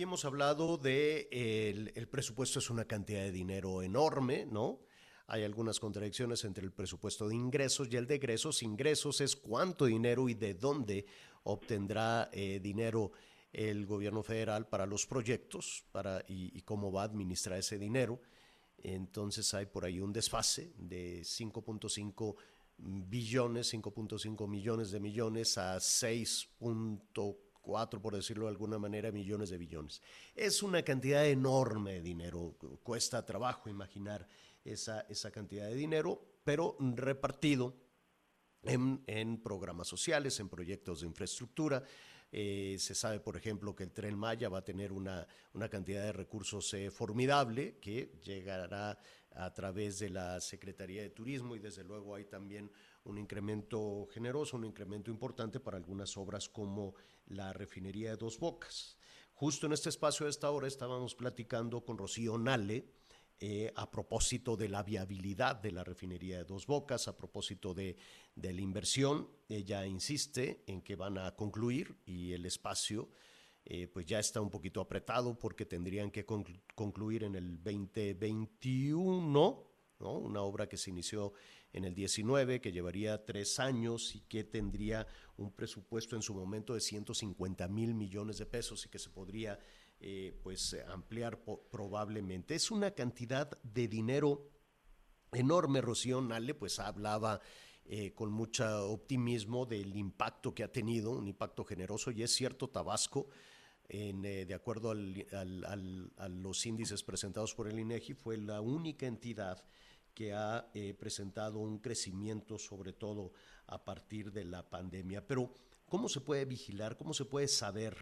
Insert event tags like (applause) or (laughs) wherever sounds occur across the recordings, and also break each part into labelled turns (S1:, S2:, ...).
S1: aquí hemos hablado de el, presupuesto es una cantidad de dinero enorme, ¿no? Hay algunas contradicciones entre el presupuesto de ingresos y el de egresos. Ingresos es cuánto dinero y de dónde obtendrá eh, dinero el gobierno federal para los proyectos para, y, cómo va a administrar ese dinero. Entonces hay por ahí un desfase de 5.5 billones, 5.5 millones de millones a 6.4, por decirlo de alguna manera, millones de billones. Es una cantidad enorme de dinero, cuesta trabajo imaginar esa, esa cantidad de dinero, pero repartido en, en programas sociales, en proyectos de infraestructura, eh, se sabe, por ejemplo, que el tren Maya va a tener una, cantidad de recursos eh, formidable que llegará a través de la Secretaría de Turismo y desde luego hay también un incremento generoso, un incremento importante para algunas obras como la refinería de Dos Bocas. Justo en este espacio de esta hora estábamos platicando con Rocío Nale, eh, a propósito de la viabilidad de la refinería de Dos Bocas, a propósito de, la inversión. Ella insiste en que van a concluir y el espacio eh, pues ya está un poquito apretado porque tendrían que concluir en el 2021, ¿no? una obra que se inició en el 19, que llevaría tres años y que tendría un presupuesto en su momento de 150 mil millones de pesos y que se podría eh, pues eh, ampliar probablemente. Es una cantidad de dinero enorme, Rocío Nale, pues hablaba eh, con mucho optimismo del impacto que ha tenido, un impacto generoso, y es cierto, Tabasco, de acuerdo a los índices presentados por el INEGI, fue la única entidad que ha presentado un crecimiento, sobre todo a partir de la pandemia. Pero, ¿cómo se puede vigilar? ¿Cómo se puede saber?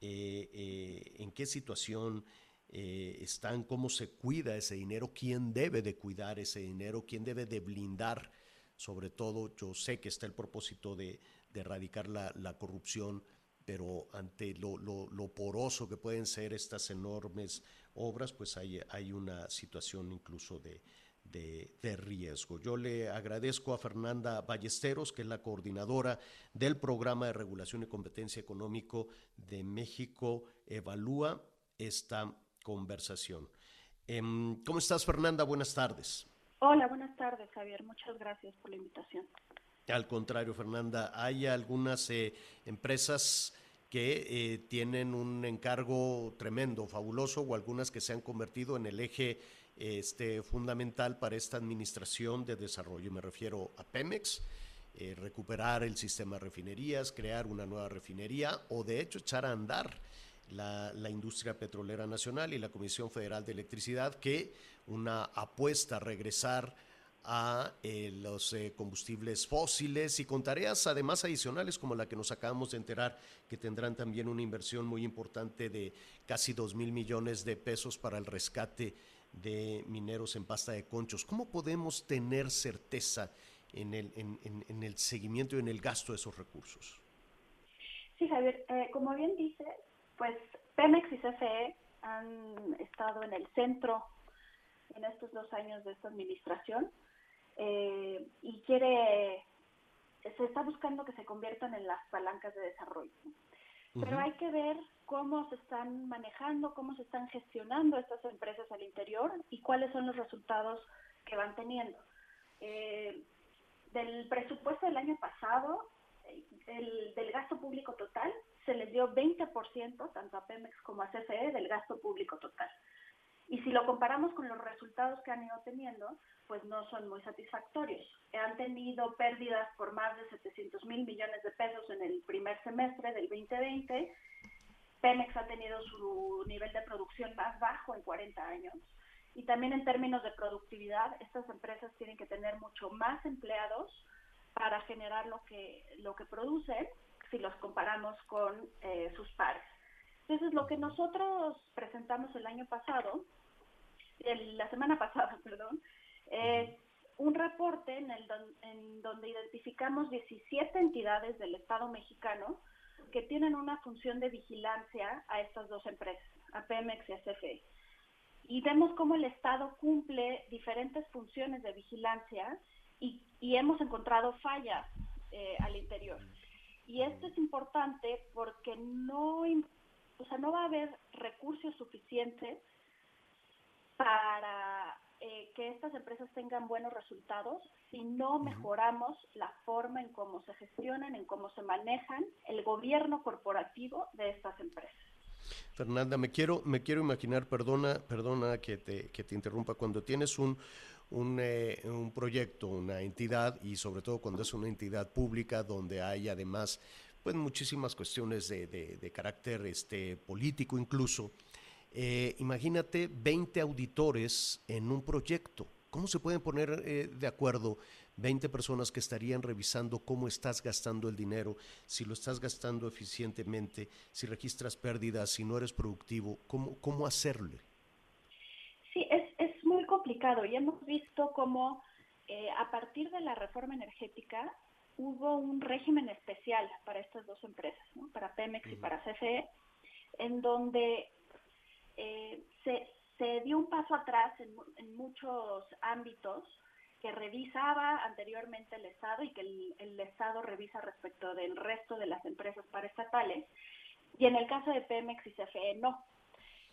S1: Eh, eh, en qué situación eh, están, cómo se cuida ese dinero, quién debe de cuidar ese dinero, quién debe de blindar, sobre todo yo sé que está el propósito de, erradicar la, corrupción, pero ante lo, poroso que pueden ser estas enormes obras, pues hay, hay una situación incluso de, de, riesgo. Yo le agradezco a Fernanda Ballesteros, que es la coordinadora del Programa de Regulación y Competencia Económico de México, evalúa esta conversación. Em, ¿Cómo estás, Fernanda? Buenas tardes.
S2: Hola, buenas tardes, Javier. Muchas gracias por la invitación.
S1: Al contrario, Fernanda, hay algunas eh, empresas que eh, tienen un encargo tremendo, fabuloso, o algunas que se han convertido en el eje este, fundamental para esta administración de desarrollo. Me refiero a Pemex, eh, recuperar el sistema de refinerías, crear una nueva refinería o de hecho echar a andar la, industria petrolera nacional y la Comisión Federal de Electricidad, que una apuesta a regresar a eh, los eh, combustibles fósiles y con tareas además adicionales como la que nos acabamos de enterar que tendrán también una inversión muy importante de casi 2 mil millones de pesos para el rescate de mineros en pasta de conchos. ¿Cómo podemos tener certeza en el, en, el seguimiento y en el gasto de esos recursos?
S2: Sí, Javier, eh, como bien dice, pues Pemex y CFE han estado en el centro en estos dos años de esta administración eh, y quiere, se está buscando que se conviertan en las palancas de desarrollo. Pero hay que ver cómo se están manejando, cómo se están gestionando estas empresas al interior y cuáles son los resultados que van teniendo. Eh, del presupuesto del año pasado, el, del gasto público total, se les dio 20%, tanto a Pemex como a CFE, del gasto público total. Y si lo comparamos con los resultados que han ido teniendo, pues no son muy satisfactorios. Han tenido pérdidas por más de 700 mil millones de pesos en el primer semestre del 2020 Pemex ha tenido su nivel de producción más bajo en 40 años. Y también en términos de productividad, estas empresas tienen que tener mucho más empleados para generar lo que, lo que producen si los comparamos con eh, sus pares. Entonces, lo que nosotros presentamos el año pasado, la semana pasada, (laughs) perdón, es un reporte en, el en donde identificamos 17 entidades del Estado mexicano que tienen una función de vigilancia a estas dos empresas, a Pemex y a CFE. Y vemos cómo el Estado cumple diferentes funciones de vigilancia y, hemos encontrado fallas eh, al interior. Y esto es importante porque no, o sea, no va a haber recursos suficientes para eh, que estas empresas tengan buenos resultados si no mejoramos la forma en cómo se gestionan, en cómo se manejan el gobierno corporativo de estas empresas.
S1: Fernanda, me quiero, me quiero imaginar, perdona, perdona que te, que te interrumpa, cuando tienes un, un, eh, un, proyecto, una entidad, y sobre todo cuando es una entidad pública donde hay además pues muchísimas cuestiones de, de, carácter este, político incluso. Eh, imagínate 20 auditores en un proyecto. ¿Cómo se pueden poner eh, de acuerdo 20 personas que estarían revisando cómo estás gastando el dinero, si lo estás gastando eficientemente, si registras pérdidas, si no eres productivo? ¿Cómo, cómo hacerlo?
S2: Sí, es, es muy complicado y hemos visto cómo eh, a partir de la reforma energética hubo un régimen especial para estas dos empresas, ¿no? para Pemex y para CFE, en donde eh, se, se, dio un paso atrás en, en, muchos ámbitos que revisaba anteriormente el Estado y que el, el, Estado revisa respecto del resto de las empresas paraestatales, y en el caso de Pemex y CFE no.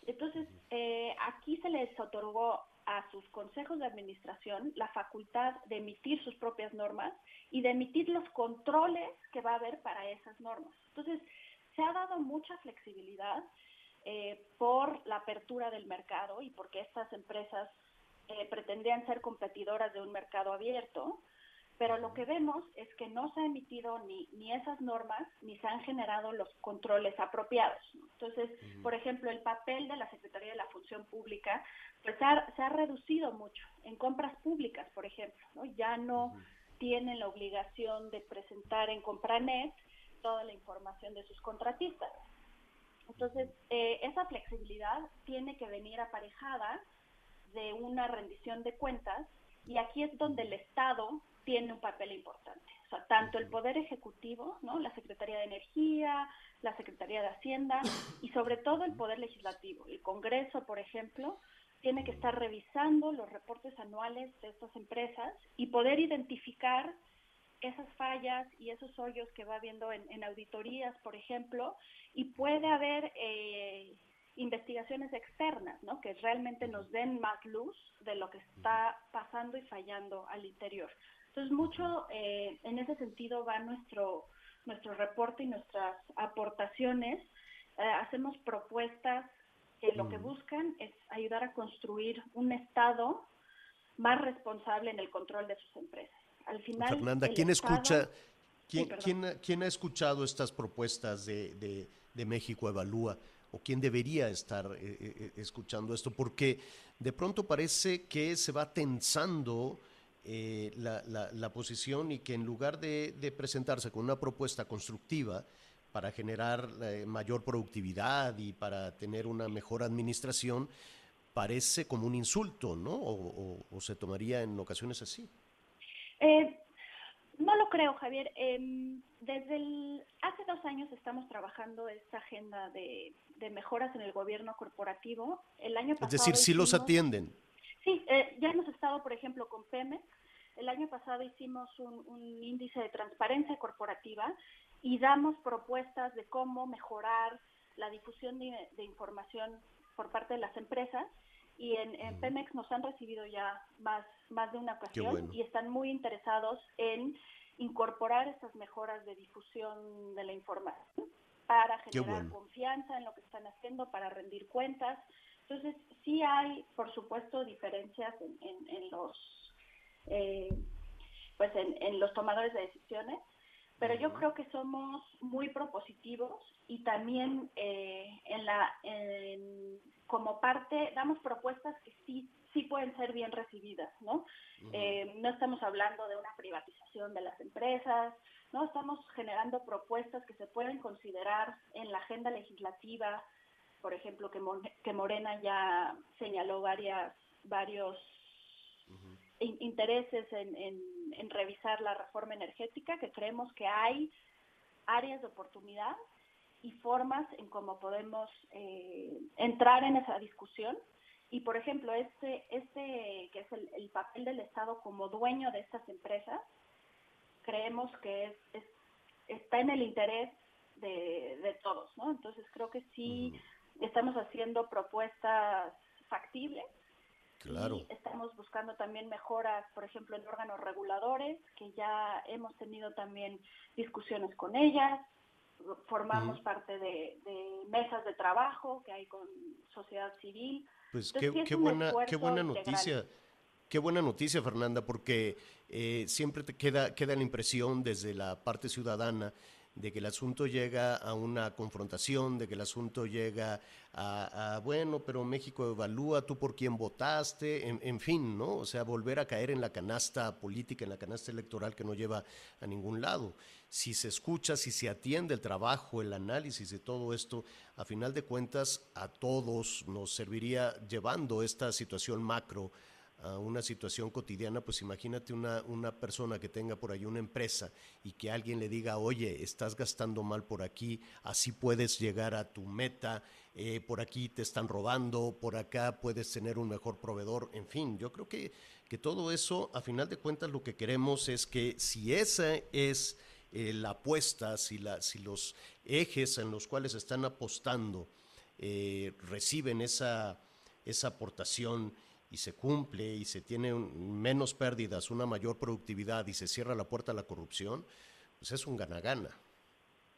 S2: Entonces, eh, aquí se les otorgó a sus consejos de administración la facultad de emitir sus propias normas y de emitir los controles que va a haber para esas normas. Entonces, se ha dado mucha flexibilidad eh, por la apertura del mercado y porque estas empresas eh, pretendían ser competidoras de un mercado abierto, pero lo que vemos es que no se ha emitido ni, ni esas normas ni se han generado los controles apropiados. Entonces, por ejemplo, el papel de la Secretaría de la Función Pública pues se ha reducido mucho en compras públicas, por ejemplo. ¿no? Ya no tienen la obligación de presentar en Compranet toda la información de sus contratistas. Entonces, eh, esa flexibilidad tiene que venir aparejada de una rendición de cuentas y aquí es donde el Estado tiene un papel importante. O sea, tanto el Poder Ejecutivo, ¿no? la Secretaría de Energía, la Secretaría de Hacienda y sobre todo el Poder Legislativo. El Congreso, por ejemplo, tiene que estar revisando los reportes anuales de estas empresas y poder identificar esas fallas y esos hoyos que va habiendo en, en auditorías, por ejemplo, y puede haber eh, investigaciones externas, ¿no? Que realmente nos den más luz de lo que está pasando y fallando al interior. Entonces, mucho eh, en ese sentido va nuestro, nuestro reporte y nuestras aportaciones. Eh, hacemos propuestas que lo que buscan es ayudar a construir un Estado más responsable en el control de sus empresas. Al final,
S1: Fernanda, ¿quién escucha, quién, quién, ha escuchado estas propuestas de, de, de México Evalúa? o quién debería estar eh, eh, escuchando esto, porque de pronto parece que se va tensando eh, la, la, posición y que en lugar de, presentarse con una propuesta constructiva para generar eh, mayor productividad y para tener una mejor administración, parece como un insulto, ¿no? O, se tomaría en ocasiones así.
S2: Eh, no lo creo, Javier. Em, desde el, hace dos años estamos trabajando esta agenda de, mejoras en el gobierno corporativo. El año pasado.
S1: Es decir, sí los atienden.
S2: Sí, eh, ya hemos estado, por ejemplo, con Pemex. El año pasado hicimos un, índice de transparencia corporativa y damos propuestas de cómo mejorar la difusión de, información por parte de las empresas. Y en, Pemex nos han recibido ya más, más de una ocasión y están muy interesados en incorporar estas mejoras de difusión de la información para generar confianza en lo que están haciendo, para rendir cuentas. Entonces, sí hay, por supuesto, diferencias en, los eh, pues en, los tomadores de decisiones, pero yo creo que somos muy propositivos y también eh, en la como parte damos propuestas que sí sí pueden ser bien recibidas, ¿no? Eh, no estamos hablando de una privatización de las empresas, no estamos generando propuestas que se pueden considerar en la agenda legislativa por ejemplo, que, que Morena ya señaló varias, varios intereses en, en, revisar la reforma energética, que creemos que hay áreas de oportunidad y formas en cómo podemos eh, entrar en esa discusión. Y, por ejemplo, este, este que es el, el, papel del Estado como dueño de estas empresas, creemos que es, es, está en el interés de, todos, ¿no? Entonces creo que sí estamos haciendo propuestas factibles.
S1: Claro.
S2: Y estamos buscando también mejoras, por ejemplo, en órganos reguladores, que ya hemos tenido también discusiones con ellas. Formamos parte de, mesas de trabajo que hay con sociedad civil.
S1: Pues qué, buena, qué buena noticia. Qué buena noticia, Fernanda, porque eh, siempre te queda, queda la impresión desde la parte ciudadana de que el asunto llega a una confrontación, de que el asunto llega a, bueno, pero México evalúa tú por quién votaste, en, fin, ¿no? O sea, volver a caer en la canasta política, en la canasta electoral que no lleva a ningún lado. Si se escucha, si se atiende el trabajo, el análisis de todo esto, a final de cuentas a todos nos serviría llevando esta situación macro a una situación cotidiana, pues imagínate una, una persona que tenga por ahí una empresa y que alguien le diga, oye, estás gastando mal por aquí, así puedes llegar a tu meta, eh, por aquí te están robando, por acá puedes tener un mejor proveedor, en fin, yo creo que, que todo eso, a final de cuentas, lo que queremos es que si esa es eh, la apuesta, si, la, si los ejes en los cuales están apostando eh, reciben esa, esa aportación, y se cumple y se tiene menos pérdidas, una mayor productividad y se cierra la puerta a la corrupción, pues es un gana-gana.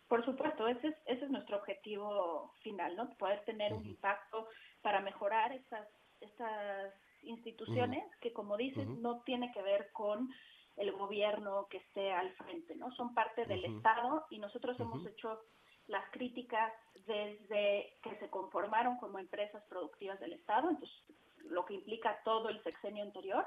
S2: Por supuesto, ese es, ese es nuestro objetivo final, ¿no? Poder tener un impacto para mejorar estas, estas instituciones que, como dices, no tiene que ver con el gobierno que esté al frente, ¿no? Son parte del Estado y nosotros hemos hecho las críticas desde que se conformaron como empresas productivas del Estado, entonces lo que implica todo el sexenio anterior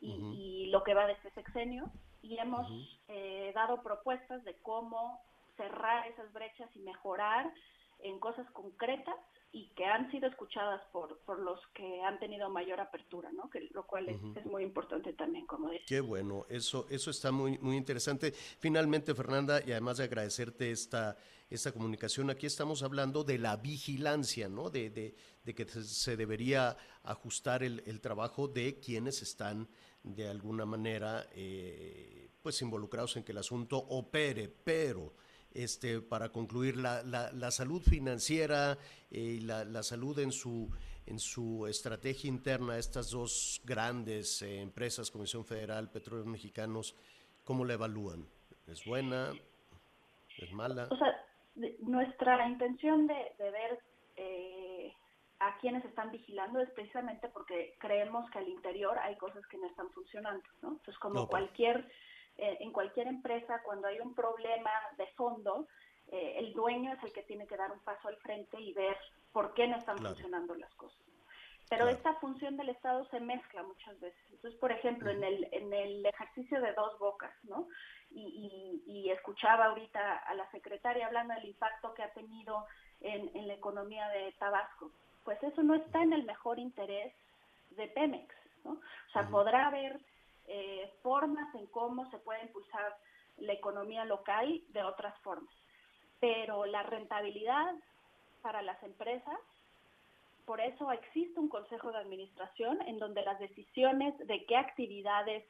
S2: y, lo que va de este sexenio. Y hemos eh, dado propuestas de cómo cerrar esas brechas y mejorar en cosas concretas y que han sido escuchadas por, por los que han tenido mayor apertura, ¿no? Que, lo cual es, es, muy importante también, como decía.
S1: Qué bueno, eso, eso está muy, muy interesante. Finalmente, Fernanda, y además de agradecerte esta, esta comunicación, aquí estamos hablando de la vigilancia, ¿no? De, de, de que se debería ajustar el, el, trabajo de quienes están de alguna manera eh, pues involucrados en que el asunto opere, pero este, para concluir, la, la, salud financiera eh, y la, salud en su, en su estrategia interna, estas dos grandes eh, empresas, Comisión Federal, Petróleos Mexicanos, ¿cómo la evalúan? ¿Es buena? ¿Es mala?
S2: O sea, nuestra intención de, ver eh, a quienes están vigilando es precisamente porque creemos que al interior hay cosas que no están funcionando, ¿no? Entonces, como cualquier eh, en cualquier empresa, cuando hay un problema de fondo, eh, el dueño es el que tiene que dar un paso al frente y ver por qué no están funcionando las cosas. Pero esta función del Estado se mezcla muchas veces. Entonces, por ejemplo, en el, en el ejercicio de dos bocas, ¿no? Y, y, escuchaba ahorita a la secretaria hablando del impacto que ha tenido en, en la economía de Tabasco. Pues eso no está en el mejor interés de Pemex, ¿no? O sea, podrá haber eh, formas en cómo se puede impulsar la economía local de otras formas. Pero la rentabilidad para las empresas, por eso existe un consejo de administración en donde las decisiones de qué actividades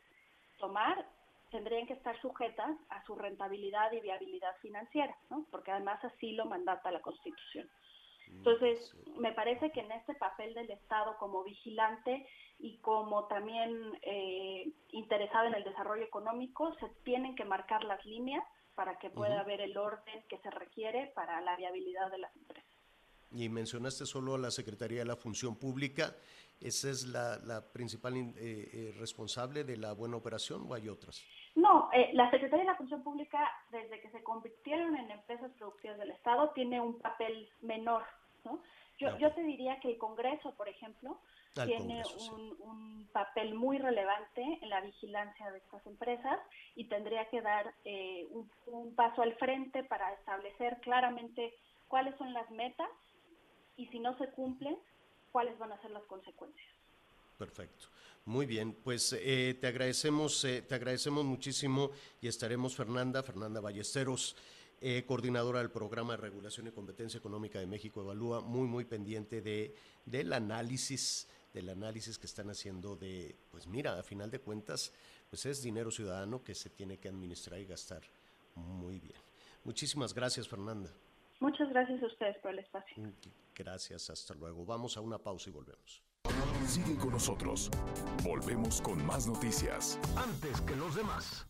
S2: tomar tendrían que estar sujetas a su rentabilidad y viabilidad financiera, ¿no? porque además así lo mandata la Constitución. Entonces, me parece que en este papel del Estado como vigilante y como también eh, interesado en el desarrollo económico, se tienen que marcar las líneas para que pueda haber el orden que se requiere para la viabilidad de las empresas.
S1: Y mencionaste solo a la Secretaría de la Función Pública. ¿Esa es la, principal eh, eh, responsable de la buena operación o hay otras?
S2: No, la Secretaría de la Función Pública, desde que se convirtieron en empresas productivas del Estado, tiene un papel menor yo, yo te diría que el Congreso, por ejemplo, tiene un, papel muy relevante en la vigilancia de estas empresas y tendría que dar eh, un, paso al frente para establecer claramente cuáles son las metas y si no se cumplen, cuáles van a ser las consecuencias.
S1: Perfecto. Muy bien, pues eh, te agradecemos, eh, te agradecemos muchísimo y estaremos Fernanda, Fernanda Ballesteros eh, coordinadora del programa de regulación y competencia económica de México Evalúa, muy, muy pendiente de, del análisis, del análisis que están haciendo de, pues mira, a final de cuentas, pues es dinero ciudadano que se tiene que administrar y gastar muy bien. Muchísimas gracias, Fernanda.
S2: Muchas gracias a ustedes por el espacio. Mm,
S1: gracias, hasta luego. Vamos a una pausa y volvemos.
S3: Sigue con nosotros. Volvemos con más noticias.
S4: Antes que los demás.